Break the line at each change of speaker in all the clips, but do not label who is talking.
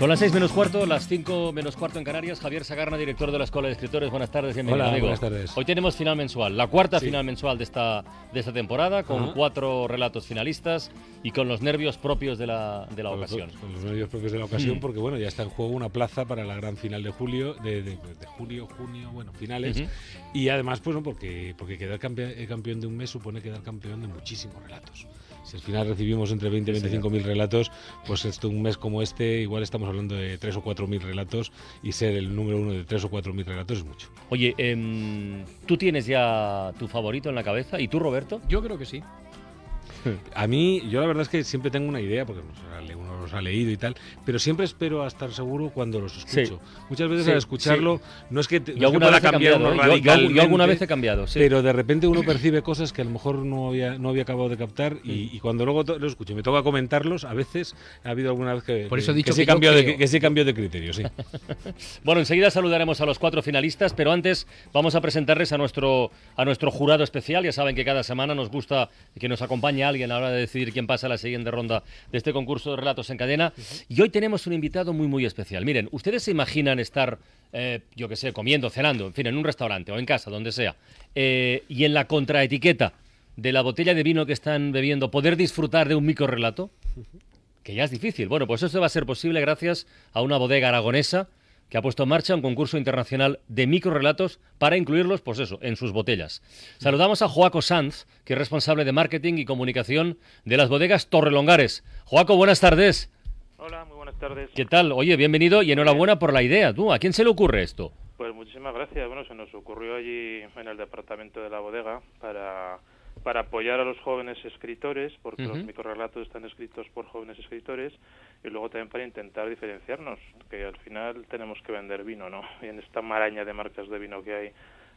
Son las seis menos cuarto, las cinco menos cuarto en Canarias. Javier Sagarna, director de la Escuela de Escritores. Buenas tardes, bienvenido.
Hola,
amigo.
buenas tardes.
Hoy tenemos final mensual, la cuarta
Sí.
final mensual de esta, de esta temporada, con
Ajá.
cuatro relatos finalistas y con los nervios propios de la, de la
Con los-
ocasión.
Con los medios propios de la ocasión,
Mm.
porque bueno, ya está en juego una plaza para la gran final de julio, de, de- de julio, junio, bueno, finales. Y además, pues no, porque, porque quedar campe- eh, campeón de un mes supone quedar campeón de muchísimos relatos. Si al final recibimos entre 20 y 25 mil relatos, pues esto, un mes como este, igual estamos hablando de 3 o 4 mil relatos y ser el número uno de 3 o 4 mil relatos es mucho.
Oye, em, ¿tú tienes ya tu favorito en la cabeza? ¿Y tú, Roberto?
Yo creo que sí.
A mí, yo la verdad es que siempre tengo una idea, porque uno los ha leído y tal, pero siempre espero a estar seguro cuando los escucho. Muchas veces
Sí,
al escucharlo, no es que, te- no es que pueda cambiar
cambiado,
uno
¿eh? Yo- yo, yo alguna vez he cambiado, sí.
pero de repente uno percibe cosas que a lo mejor no había, no había acabado de captar y,
Mm.
y cuando luego los escucho y me toca comentarlos, a veces ha habido alguna vez que,
Por eso he
que-
dicho
que sí
que yo
cambio de, que sí cambio de criterio, sí.
Bueno, enseguida saludaremos a los cuatro finalistas, pero antes vamos a presentarles a nuestro, a nuestro jurado especial. Ya saben que cada semana nos gusta que nos acompañe alguien a la hora de decidir quién pasa a la siguiente ronda de este concurso de relatos en cadena. Y hoy tenemos un invitado muy, muy especial. Miren, ustedes se imaginan estar, eh, yo qué sé, comiendo, cenando, en fin, en un restaurante o en casa, donde sea, eh, y en la contraetiqueta de la botella de vino que están bebiendo poder disfrutar de un micro relato que ya es difícil. Bueno, pues eso va a ser posible gracias a una bodega aragonesa que ha puesto en marcha un concurso internacional de microrelatos para incluirlos, pues eso, en sus botellas. Saludamos a Joaco Sanz, que es responsable de marketing y comunicación de las bodegas Torrelongares. Joaco, buenas tardes.
Hola, muy buenas tardes.
¿Qué tal? Oye, bienvenido y enhorabuena por la idea. ¿Tú? ¿A quién se le ocurre esto?
Pues muchísimas gracias. Bueno, se nos ocurrió allí en el departamento de la bodega para, para apoyar a los jóvenes escritores, porque los microrelatos están escritos por jóvenes escritores, y luego también para intentar diferenciarnos, que al final tenemos que vender vino, ¿no? Y en esta maraña de marcas de vino que hay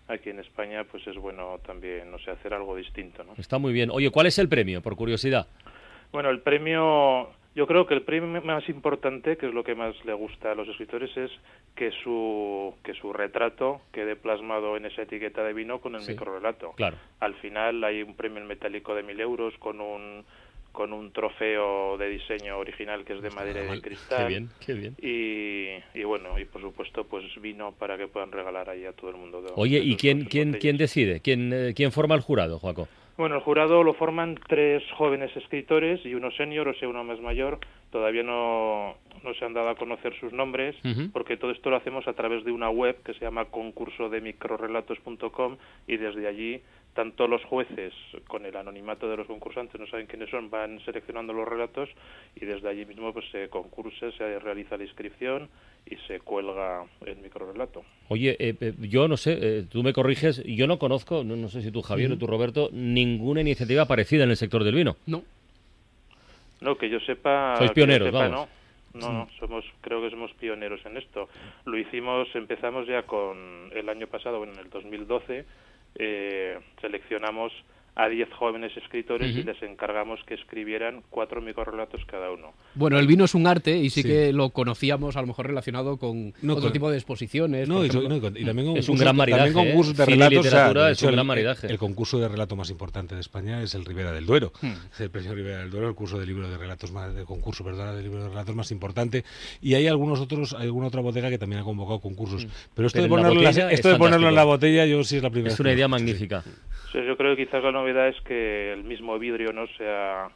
aquí en España, pues es bueno también, no sé, hacer algo distinto, ¿no?
Está muy bien. Oye, ¿cuál es el premio, por curiosidad?
Bueno, el premio, yo creo que el premio más importante, que es lo que más le gusta a los escritores, es que su, que su retrato quede plasmado en esa etiqueta de vino con el
Sí.
microrelato.
Claro.
Al final hay un premio en metálico de mil euros con un con un trofeo de diseño original que es de madera y de cristal.
Qué bien, qué bien.
Y, y bueno, y por supuesto, pues vino para que puedan regalar ahí a todo el mundo. de-
Oye,
de
¿y quién, quién,
botellas.
quién decide? ¿Quién, eh, ¿Quién forma el jurado, Joaco?
Bueno, el jurado lo forman tres jóvenes escritores y uno senior, o sea, uno más mayor. Todavía no, no se han dado a conocer sus nombres, porque todo esto lo hacemos a través de una web que se llama concurso de microrelatos.com y desde allí tanto los jueces, con el anonimato de los concursantes, no saben quiénes son, van seleccionando los relatos y desde allí mismo pues se concursa, se realiza la inscripción y se cuelga el microrelato.
Oye, eh, eh, yo no sé, eh, tú me corriges, yo no conozco, no, no sé si tú Javier o tú Roberto, ninguna iniciativa parecida en el sector del vino.
No.
No, que yo sepa.
Sois pioneros,
sepa,
vamos.
No, no, no, somos, creo que somos pioneros en esto. Lo hicimos, empezamos ya con el año pasado, bueno, en el 2012, eh, seleccionamos a 10 jóvenes escritores y les encargamos que escribieran cuatro microrelatos cada uno.
Bueno, el vino es un arte y sí,
Sí.
que lo conocíamos a lo mejor relacionado con
No,
otro
con-
tipo de exposiciones.
No, y, y también con
Es un gran maridaje,
También
¿eh?
concursos de relatos. o sea,
literatura
de
es
hecho,
un
el-
gran maridaje.
El, concurso de relato más importante de España es el Ribera del Duero.
Hmm.
Es el premio Ribera del Duero, el curso de libro de relatos más, de concurso, perdona, de libro de relatos más importante. Y hay algunos otros, hay alguna otra bodega que también ha convocado concursos. Pero esto
Hmm. Pero
de
en la
ponerlo, en la-
botella es
esto de ponerlo en la botella, yo sí es la primera
Es una idea
escucho, sí.
yo creo que quizás la novedad es que el mismo vidrio no sea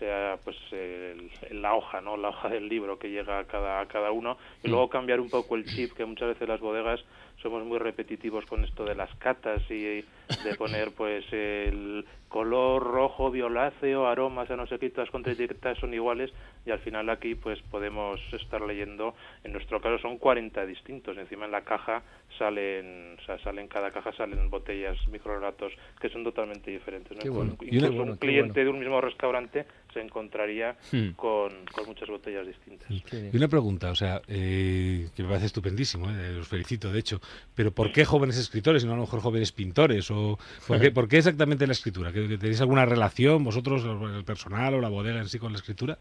sea pues el- la hoja no la hoja del libro que llega a cada a cada uno y luego cambiar un poco el chip que muchas veces las bodegas somos muy repetitivos con esto de las catas y de poner pues el color rojo violáceo aromas a no sé qué todas las contraetiquetas son iguales y al final aquí pues podemos estar leyendo en nuestro caso son 40 distintos encima en la caja salen o sea salen cada caja salen botellas microrelatos que son totalmente diferentes ¿no?
Qué bueno.
Incluso un cliente
bueno.
de un mismo restaurante se encontraría
Hmm.
con, con muchas botellas distintas.
Y una pregunta, o sea, eh, que me parece estupendísimo, eh, los felicito de hecho, pero ¿por qué jóvenes escritores y no a lo mejor jóvenes pintores? ¿O por, qué, por qué exactamente la escritura? ¿Que, ¿Tenéis alguna relación vosotros, el personal o la bodega en sí con la escritura?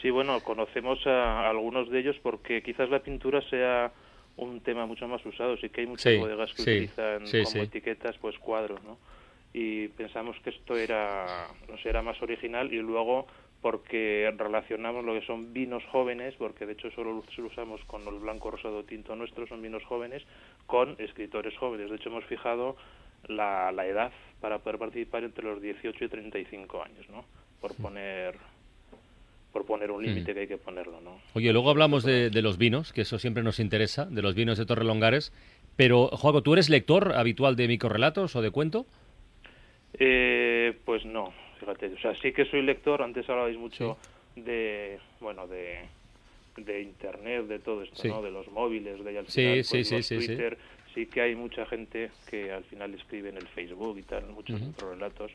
Sí, bueno, conocemos a algunos de ellos porque quizás la pintura sea un tema mucho más usado. Sí que hay muchas
Sí,
bodegas que
sí,
utilizan
sí,
como
sí.
etiquetas pues cuadros, ¿no? Y pensamos que esto era, no sé, era más original y luego porque relacionamos lo que son vinos jóvenes, porque de hecho solo lo usamos con el blanco, rosado, tinto nuestro, son vinos jóvenes, con escritores jóvenes. De hecho hemos fijado la, la edad para poder participar entre los 18 y 35 años, ¿no? Por poner por poner un límite que hay que ponerlo, ¿no?
Oye, luego hablamos de, de los vinos, que eso siempre nos interesa, de los vinos de Torrelongares. Pero, Juaco, ¿tú eres lector habitual de microrelatos o de cuento?
Eh, pues no, fíjate, o sea, sí que soy lector, antes hablabais mucho de, bueno, de, de internet, de todo esto,
Sí.
¿no? De los móviles, de al
Sí,
final,
sí,
pues,
sí,
los
sí, sí.
Twitter, sí que hay mucha gente que al final escribe en el Facebook y tal, muchos relatos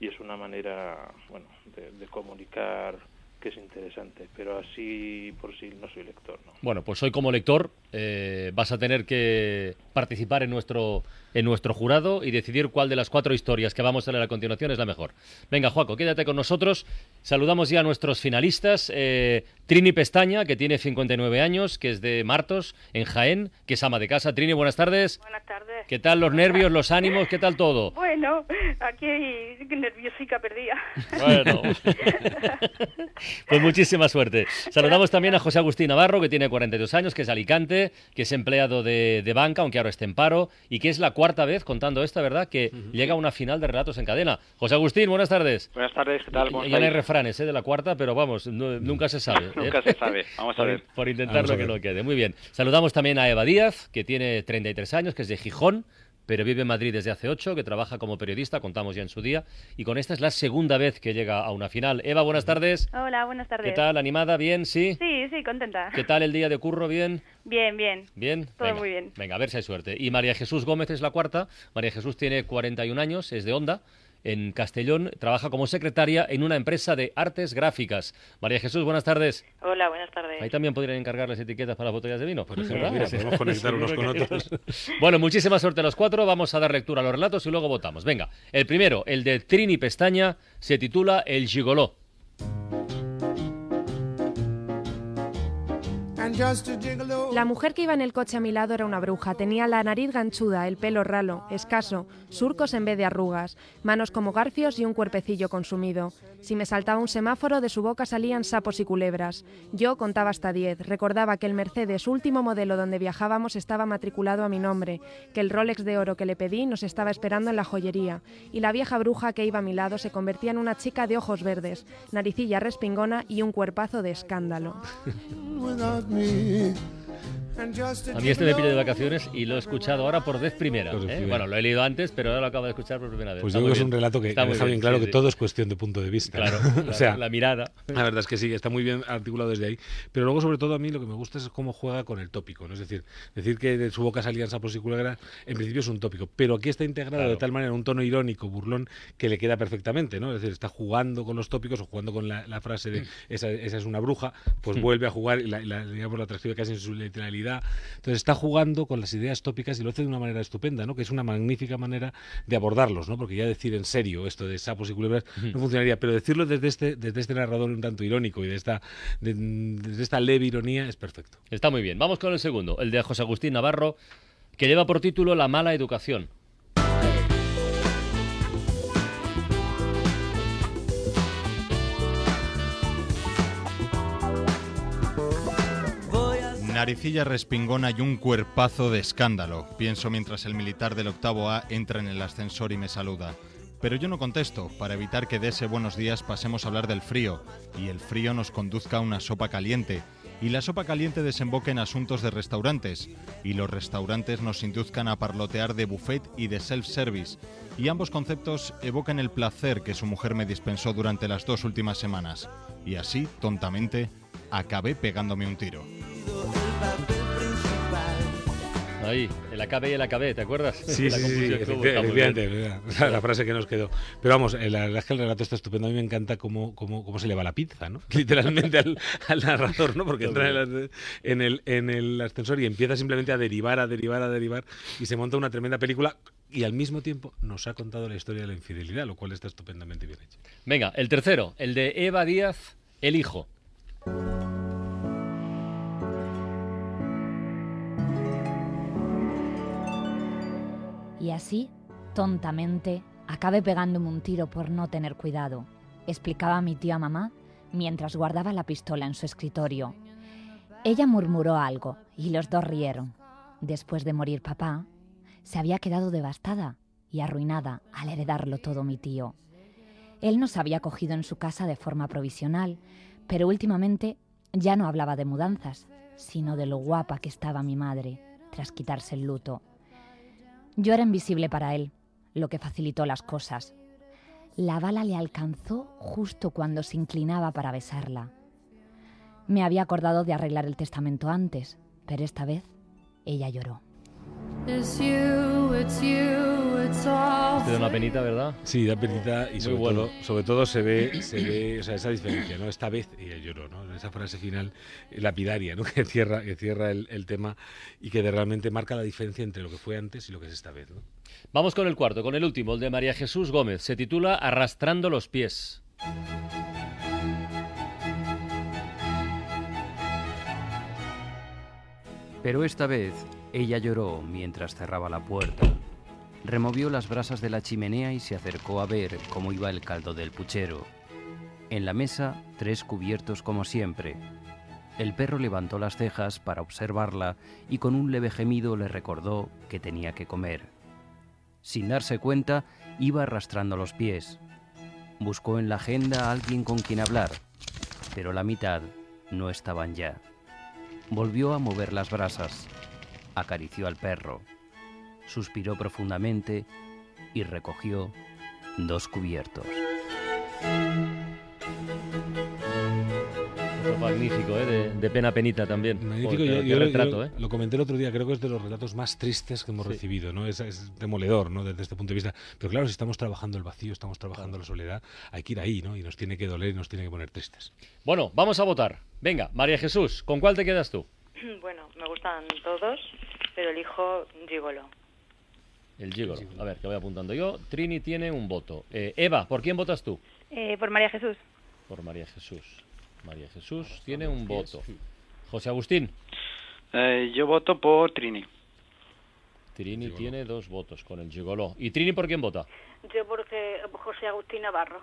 y es una manera, bueno, de, de comunicar que es interesante, pero así por sí no soy lector, ¿no?
Bueno, pues hoy como lector eh, vas a tener que participar en nuestro, en nuestro jurado y decidir cuál de las cuatro historias que vamos a leer a continuación es la mejor. Venga, Juaco, quédate con nosotros. Saludamos ya a nuestros finalistas. Eh, Trini Pestaña, que tiene 59 años, que es de Martos, en Jaén, que es ama de casa. Trini, buenas tardes.
Buenas tardes.
¿Qué tal los nervios, los ánimos? ¿Qué tal todo?
Bueno, aquí nerviosica perdida.
Bueno, pues muchísima suerte. Saludamos también a José Agustín Navarro, que tiene 42 años, que es de Alicante, que es empleado de, de banca, aunque ahora esté en paro, y que es la cuarta vez, contando esta, ¿verdad?, que llega a una final de relatos en cadena. José Agustín, buenas tardes.
Buenas tardes, ¿qué tal?
Ya
¿Cómo
ya no hay refranes ¿eh? de la cuarta, pero vamos, no- nunca se sabe. ¿eh?
Nunca se sabe. Vamos a
por,
ver.
por intentar
Vamos a
lo que lo quede. Muy bien. Saludamos también a Eva Díaz, que tiene 33 años, que es de Gijón, pero vive en Madrid desde hace 8, que trabaja como periodista, contamos ya en su día, y con esta es la segunda vez que llega a una final. Eva, buenas tardes.
Hola, buenas tardes.
¿Qué tal? ¿Animada? ¿Bien? ¿Sí?
Sí, sí, contenta.
¿Qué tal el día de curro? ¿Bien?
Bien, bien.
¿Bien?
Todo
Venga,
muy bien.
Venga, a ver si hay suerte. Y María Jesús Gómez es la cuarta. María Jesús tiene 41 años, es de Onda. En Castellón trabaja como secretaria en una empresa de artes gráficas. María Jesús, buenas tardes.
Hola, buenas tardes.
Ahí también podrían encargar las etiquetas para las botellas de vino.
Por ejemplo, mira, podemos conectar unos con otros.
Bueno, muchísima suerte a los cuatro. Vamos a dar lectura a los relatos y luego votamos. Venga, el primero, el de Trini Pestaña, se titula El Gigoló.
La mujer que iba en el coche a mi lado era una bruja. Tenía la nariz ganchuda, el pelo ralo, escaso, surcos en vez de arrugas, manos como garfios y un cuerpecillo consumido. Si me saltaba un semáforo, de su boca salían sapos y culebras. Yo contaba hasta diez. Recordaba que el Mercedes último modelo donde viajábamos estaba matriculado a mi nombre, que el Rolex de oro que le pedí nos estaba esperando en la joyería, y la vieja bruja que iba a mi lado se convertía en una chica de ojos verdes, naricilla respingona y un cuerpazo de escándalo. me.
A mí este me pilla de vacaciones y lo he escuchado ahora por vez primera. ¿eh? Bueno, lo he leído antes, pero ahora lo acabo de escuchar por primera vez.
Pues yo creo que es un relato que,
Está
deja bien
bien,
claro
sí,
que
sí.
todo es cuestión de punto de vista.
Claro,
o sea,
la mirada.
La verdad es que sí, está muy bien articulado desde ahí. Pero luego, sobre todo, a mí lo que me gusta es cómo juega con el tópico. ¿no? Es decir, decir que de su boca salían sapos y culebras, en principio es un tópico. Pero aquí está integrado
Claro.
de tal manera un tono irónico, burlón, que le queda perfectamente. ¿no? Es decir, está jugando con los tópicos o jugando con la, la frase de esa, esa es una bruja, pues
Mm.
vuelve a jugar y la, la, digamos, la transcribe casi en su literalidad. Entonces está jugando con las ideas tópicas y lo hace de una manera estupenda, ¿no? que es una magnífica manera de abordarlos, ¿no? porque ya decir en serio esto de sapos y culebras no funcionaría, pero decirlo desde este, desde este narrador un tanto irónico y de esta, de- desde esta leve ironía es perfecto.
Está muy bien. Vamos con el segundo, el de José Agustín Navarro, que lleva por título La mala educación.
Naricilla respingona y un cuerpazo de escándalo, pienso mientras el militar del octavo A entra en el ascensor y me saluda. Pero yo no contesto, para evitar que de ese buenos días pasemos a hablar del frío, y el frío nos conduzca a una sopa caliente, y la sopa caliente desemboque en asuntos de restaurantes, y los restaurantes nos induzcan a parlotear de buffet y de self-service, y ambos conceptos evoquen el placer que su mujer me dispensó durante las dos últimas semanas, y así, tontamente, acabé pegándome un tiro.
Ahí, el AKB y el AKB, ¿te acuerdas?
Sí,
La
sí, sí, efectivamente, la frase que nos quedó. Pero vamos, eh, la verdad es que el relato está estupendo. A mí me encanta cómo, cómo, cómo se le va la pizza, ¿no? Literalmente al, al narrador, ¿no? Porque entra en el, en, el, en el ascensor y empieza simplemente a derivar, a derivar, a derivar y se monta una tremenda película y al mismo tiempo nos ha contado la historia de la infidelidad, lo cual está estupendamente bien hecho.
Venga, el tercero, el de Eva Díaz, El Hijo.
Y así, tontamente, acabé pegándome un tiro por no tener cuidado, explicaba mi tía mamá mientras guardaba la pistola en su escritorio. Ella murmuró algo y los dos rieron. Después de morir papá, se había quedado devastada y arruinada al heredarlo todo mi tío. Él nos había cogido en su casa de forma provisional, pero últimamente ya no hablaba de mudanzas, sino de lo guapa que estaba mi madre tras quitarse el luto. Yo era invisible para él, lo que facilitó las cosas. La bala le alcanzó justo cuando se inclinaba para besarla. Me había acordado de arreglar el testamento antes, pero esta vez ella lloró.
Te da una penita, ¿verdad?
Sí, da penita y sobre,
bueno.
todo, sobre todo se ve, se ve o sea, esa diferencia, ¿no? Esta vez ella lloró, ¿no? En esa frase final eh, lapidaria, ¿no? Que cierra, que cierra el, el tema y que de- realmente marca la diferencia entre lo que fue antes y lo que es esta vez, ¿no?
Vamos con el cuarto, con el último, el de María Jesús Gómez. Se titula Arrastrando los pies.
Pero esta vez ella lloró mientras cerraba la puerta. Removió las brasas de la chimenea y se acercó a ver cómo iba el caldo del puchero. En la mesa, tres cubiertos como siempre. El perro levantó las cejas para observarla y con un leve gemido le recordó que tenía que comer. Sin darse cuenta, iba arrastrando los pies. Buscó en la agenda a alguien con quien hablar, pero la mitad no estaban ya. Volvió a mover las brasas, acarició al perro, suspiró profundamente y recogió dos cubiertos.
Magnífico, ¿eh? De, de pena penita también.
Magnífico,
Joder,
yo,
retrato,
yo
¿eh?
lo comenté el otro día, creo que es de los relatos más tristes que hemos
Sí.
recibido, ¿no? Es, es demoledor, ¿no? Desde este punto de vista. Pero claro, si estamos trabajando el vacío, estamos trabajando la soledad, hay que ir ahí, ¿no? Y nos tiene que doler y nos tiene que poner tristes.
Bueno, vamos a votar. Venga, María Jesús, ¿con cuál te quedas tú?
Bueno, me gustan todos, pero elijo Gigolo.
El Gigolo. A ver, que voy apuntando yo. Trini tiene un voto. Eh, Eva, ¿por quién votas tú?
Eh, por María Jesús.
Por María Jesús. María Jesús tiene un voto. José Agustín.
Eh, yo voto por Trini.
Trini tiene dos votos con el Gigolo. ¿Y Trini por quién vota?
Yo por eh, José Agustín Navarro.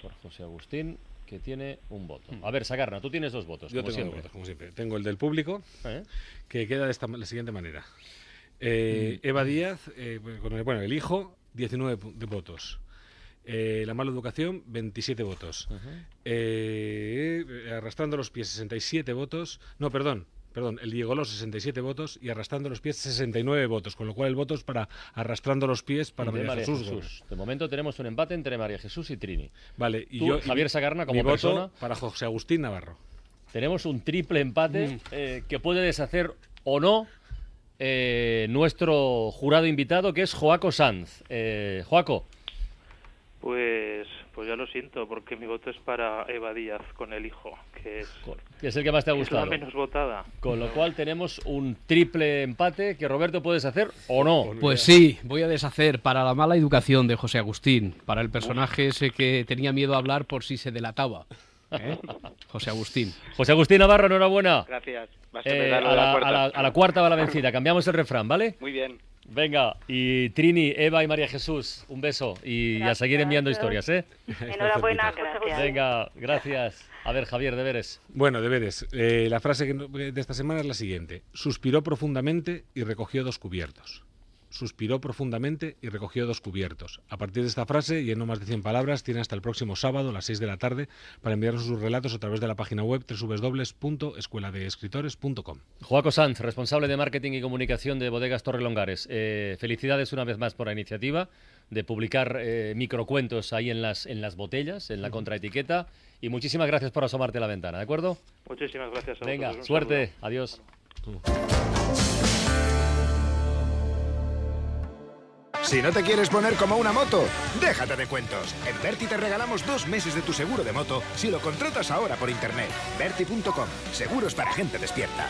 Por José Agustín, que tiene un voto. A ver, Sagarna, tú tienes dos votos,
Yo
como
tengo
siempre.
dos votos, como siempre. Tengo el del público,
¿Eh?
que queda de esta, la siguiente manera. Eh, Eva Díaz, eh, con el, bueno, el hijo, 19 pu- de votos. Eh, la mala educación, 27 votos. Eh, arrastrando los pies, 67 votos. No, perdón, perdón, el Diego Los, 67 votos y arrastrando los pies, 69 votos. Con lo cual el voto es para arrastrando los pies para María,
María
Jesús.
De momento tenemos un empate entre María Jesús y Trini.
Vale, y
Tú,
yo.
Javier Sagarna, como
mi voto
persona.
para José Agustín Navarro.
Tenemos un triple empate
Mm.
eh, que puede deshacer o no eh, nuestro jurado invitado, que es Joaco Sanz. Eh, Joaco,
Pues, pues ya lo siento, porque mi voto es para Eva Díaz con el hijo, que es,
que es el que más te ha
que es la
gustado.
menos votada.
Con lo cual tenemos un triple empate que Roberto puedes hacer o no.
Pues sí, voy a deshacer para la mala educación de José Agustín, para el personaje ese que tenía miedo a hablar por si se delataba. ¿Eh? José Agustín.
José Agustín Navarro, enhorabuena.
Gracias. A
Eh, a,
la
a la- a la cuarta va la vencida. Cambiamos el refrán, ¿vale?
Muy bien.
Venga, y Trini, Eva y María Jesús, un beso y a seguir enviando historias, ¿eh?
Enhorabuena, Agustín.
Venga, gracias. A ver, Javier, deberes.
Bueno, deberes. Eh, la frase de esta semana es la siguiente. Suspiró profundamente y recogió dos cubiertos. Suspiró profundamente y recogió dos cubiertos. A partir de esta frase y en no más de 100 palabras, tiene hasta el próximo sábado a las 6 de la tarde para enviarnos sus relatos a través de la página web www.escueladeescritores.com.
Joaco Sanz, responsable de marketing y comunicación de Bodegas Torrelongares. Eh, felicidades una vez más por la iniciativa de publicar eh, microcuentos ahí en las, en las botellas, en la contraetiqueta. Y muchísimas gracias por asomarte a la ventana, ¿de acuerdo?
Muchísimas gracias a
Venga, suerte.
saludo.
Adiós.
Si no te quieres poner como una moto, déjate de cuentos. En Berti te regalamos dos meses de tu seguro de moto si lo contratas ahora por internet. Berti.com, seguros para gente despierta.